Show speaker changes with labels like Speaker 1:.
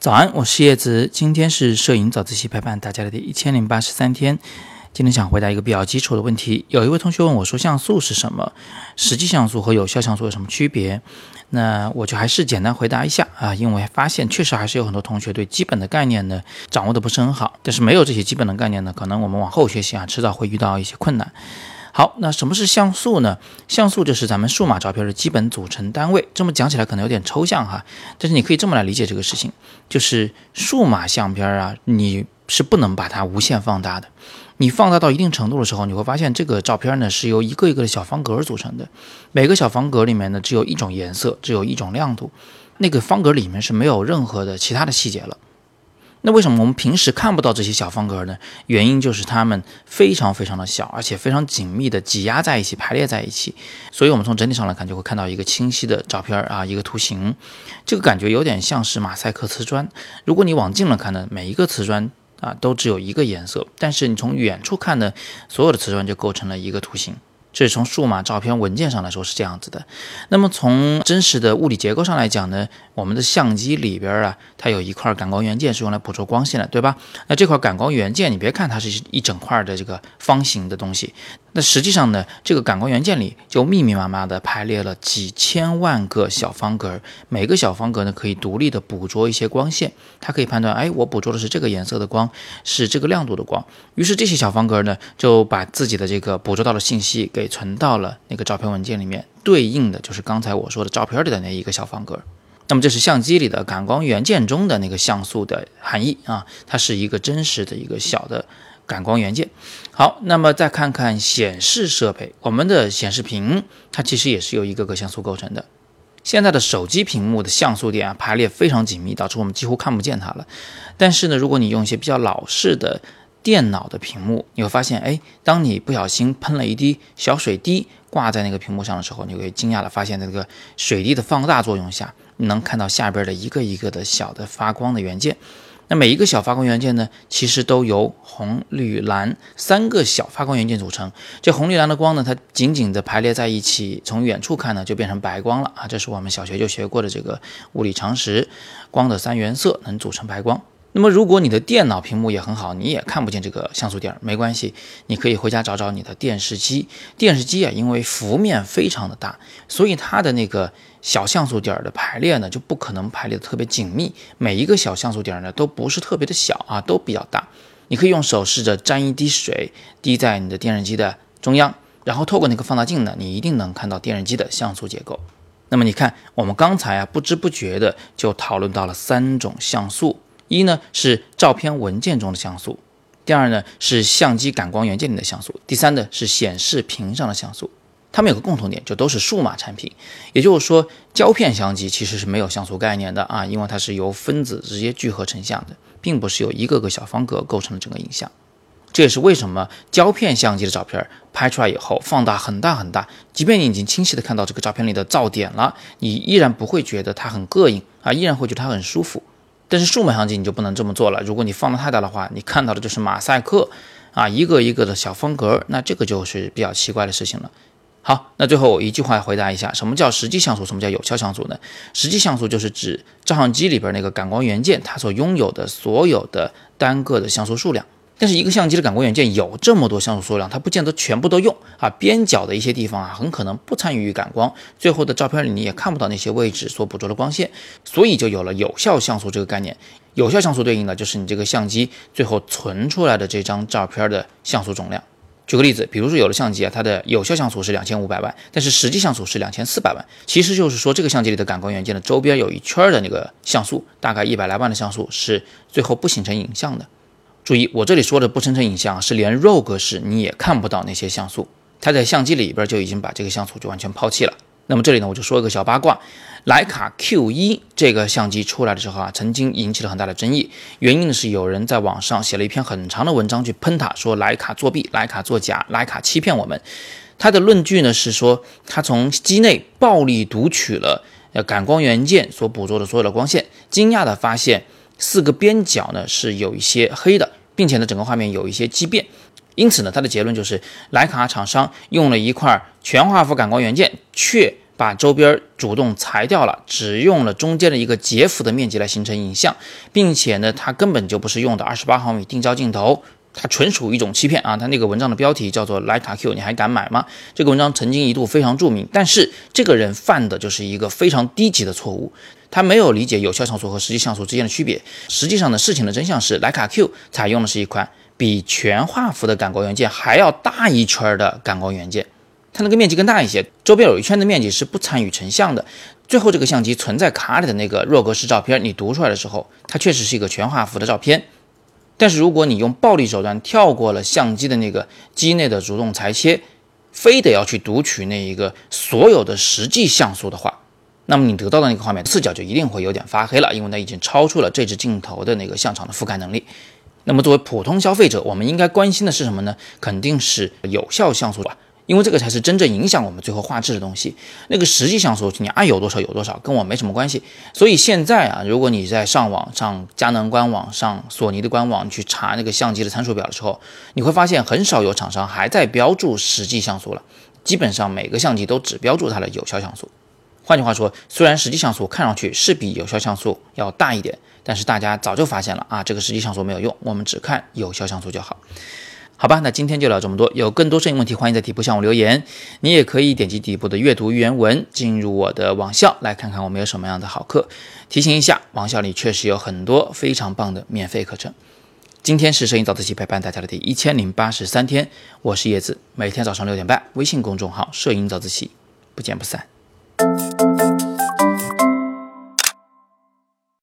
Speaker 1: 早安，我是叶子，今天是摄影早自习陪伴大家的第一千零八十三天。今天想回答一个比较基础的问题，有一位同学问我说：“像素是什么？实际像素和有效像素有什么区别？”那我就还是简单回答一下啊，因为发现确实还是有很多同学对基本的概念呢掌握的不是很好，但是没有这些基本的概念呢，可能我们往后学习啊，迟早会遇到一些困难。好，那什么是像素呢？像素就是咱们数码照片的基本组成单位。这么讲起来可能有点抽象哈，但是你可以这么来理解这个事情，就是数码相片啊，你是不能把它无限放大的。你放大到一定程度的时候，你会发现这个照片呢是由一个一个的小方格组成的，每个小方格里面呢只有一种颜色，只有一种亮度，那个方格里面是没有任何的其他的细节了。那为什么我们平时看不到这些小方格呢？原因就是它们非常非常的小，而且非常紧密的挤压在一起，排列在一起。所以，我们从整体上来看，就会看到一个清晰的照片啊，一个图形。这个感觉有点像是马赛克瓷砖。如果你往近了看呢，每一个瓷砖啊都只有一个颜色，但是你从远处看呢，所有的瓷砖就构成了一个图形。这是从数码照片文件上来说是这样子的，那么从真实的物理结构上来讲呢，我们的相机里边啊，它有一块感光元件是用来捕捉光线的，对吧？那这块感光元件，你别看它是一整块的这个方形的东西。那实际上呢，这个感光元件里就密密麻麻的排列了几千万个小方格，每个小方格呢可以独立的捕捉一些光线，它可以判断，哎，我捕捉的是这个颜色的光，是这个亮度的光。于是这些小方格呢就把自己的这个捕捉到的信息给存到了那个照片文件里面，对应的就是刚才我说的照片里的那一个小方格。那么这是相机里的感光元件中的那个像素的含义啊，它是一个真实的一个小的。感光元件，好，那么再看看显示设备，我们的显示屏它其实也是由一个个像素构成的。现在的手机屏幕的像素点啊排列非常紧密，导致我们几乎看不见它了。但是呢，如果你用一些比较老式的电脑的屏幕，你会发现，哎，当你不小心喷了一滴小水滴挂在那个屏幕上的时候，你会惊讶的发现，那个水滴的放大作用下，你能看到下边的一个一个的小的发光的元件。那每一个小发光元件呢，其实都由红、绿、蓝三个小发光元件组成。这红、绿、蓝的光呢，它紧紧的排列在一起，从远处看呢，就变成白光了啊！这是我们小学就学过的这个物理常识，光的三原色能组成白光。那么，如果你的电脑屏幕也很好，你也看不见这个像素点，没关系，你可以回家找找你的电视机。电视机啊，因为幅面非常的大，所以它的那个小像素点的排列呢，就不可能排列的特别紧密。每一个小像素点呢，都不是特别的小啊，都比较大。你可以用手试着沾一滴水，滴在你的电视机的中央，然后透过那个放大镜呢，你一定能看到电视机的像素结构。那么你看，我们刚才啊，不知不觉的就讨论到了三种像素。一呢是照片文件中的像素，第二呢是相机感光元件里的像素，第三呢是显示屏上的像素。它们有个共同点，就都是数码产品。也就是说，胶片相机其实是没有像素概念的啊，因为它是由分子直接聚合成像的，并不是由一个个小方格构成的整个影像。这也是为什么胶片相机的照片拍出来以后放大很大很大，即便你已经清晰的看到这个照片里的噪点了，你依然不会觉得它很膈应啊，依然会觉得它很舒服。但是数码相机你就不能这么做了。如果你放的太大的话，你看到的就是马赛克啊，一个一个的小方格，那这个就是比较奇怪的事情了。好，那最后我一句话回答一下，什么叫实际像素？什么叫有效像素呢？实际像素就是指照相机里边那个感光元件它所拥有的所有的单个的像素数量。但是一个相机的感光元件有这么多像素数量，它不见得全部都用啊。边角的一些地方啊，很可能不参与感光，最后的照片里你也看不到那些位置所捕捉的光线，所以就有了有效像素这个概念。有效像素对应的就是你这个相机最后存出来的这张照片的像素总量。举个例子，比如说有的相机啊，它的有效像素是两千五百万，但是实际像素是两千四百万，其实就是说这个相机里的感光元件的周边有一圈的那个像素，大概一百来万的像素是最后不形成影像的。注意，我这里说的不生成影像是连 RAW 格式你也看不到那些像素，它在相机里边就已经把这个像素就完全抛弃了。那么这里呢，我就说一个小八卦，徕卡 Q 一这个相机出来的时候啊，曾经引起了很大的争议，原因呢是有人在网上写了一篇很长的文章去喷它，说徕卡作弊、徕卡作假、徕卡欺骗我们。他的论据呢是说，他从机内暴力读取了呃感光元件所捕捉的所有的光线，惊讶的发现。四个边角呢是有一些黑的，并且呢整个画面有一些畸变，因此呢它的结论就是徕卡厂商用了一块全画幅感光元件，却把周边主动裁掉了，只用了中间的一个截幅的面积来形成影像，并且呢，它根本就不是用的二十八毫米定焦镜头，它纯属一种欺骗啊！它那个文章的标题叫做徕卡 Q，你还敢买吗？这个文章曾经一度非常著名，但是这个人犯的就是一个非常低级的错误，他没有理解有效像素和实际像素之间的区别。实际上呢，事情的真相是徕卡 Q 采用的是一款比全画幅的感光元件还要大一圈的感光元件。它那个面积更大一些，周边有一圈的面积是不参与成像的。最后这个相机存在卡里的那个弱格式照片，你读出来的时候，它确实是一个全画幅的照片。但是如果你用暴力手段跳过了相机的那个机内的主动裁切，非得要去读取那一个所有的实际像素的话，那么你得到的那个画面视角就一定会有点发黑了，因为它已经超出了这只镜头的那个像场的覆盖能力。那么作为普通消费者，我们应该关心的是什么呢？肯定是有效像素吧。因为这个才是真正影响我们最后画质的东西。那个实际像素你爱有多少有多少，跟我没什么关系。所以现在啊，如果你在上网上佳能官网上、索尼的官网去查那个相机的参数表的时候，你会发现很少有厂商还在标注实际像素了。基本上每个相机都只标注它的有效像素。换句话说，虽然实际像素看上去是比有效像素要大一点，但是大家早就发现了啊，这个实际像素没有用，我们只看有效像素就好。好吧，那今天就聊这么多。有更多摄影问题，欢迎在底部向我留言。你也可以点击底部的阅读原文，进入我的网校，来看看我们有什么样的好课。提醒一下，网校里确实有很多非常棒的免费课程。今天是摄影早自习陪伴大家的第一千零八十三天，我是叶子，每天早上六点半，微信公众号“摄影早自习”，不见不散。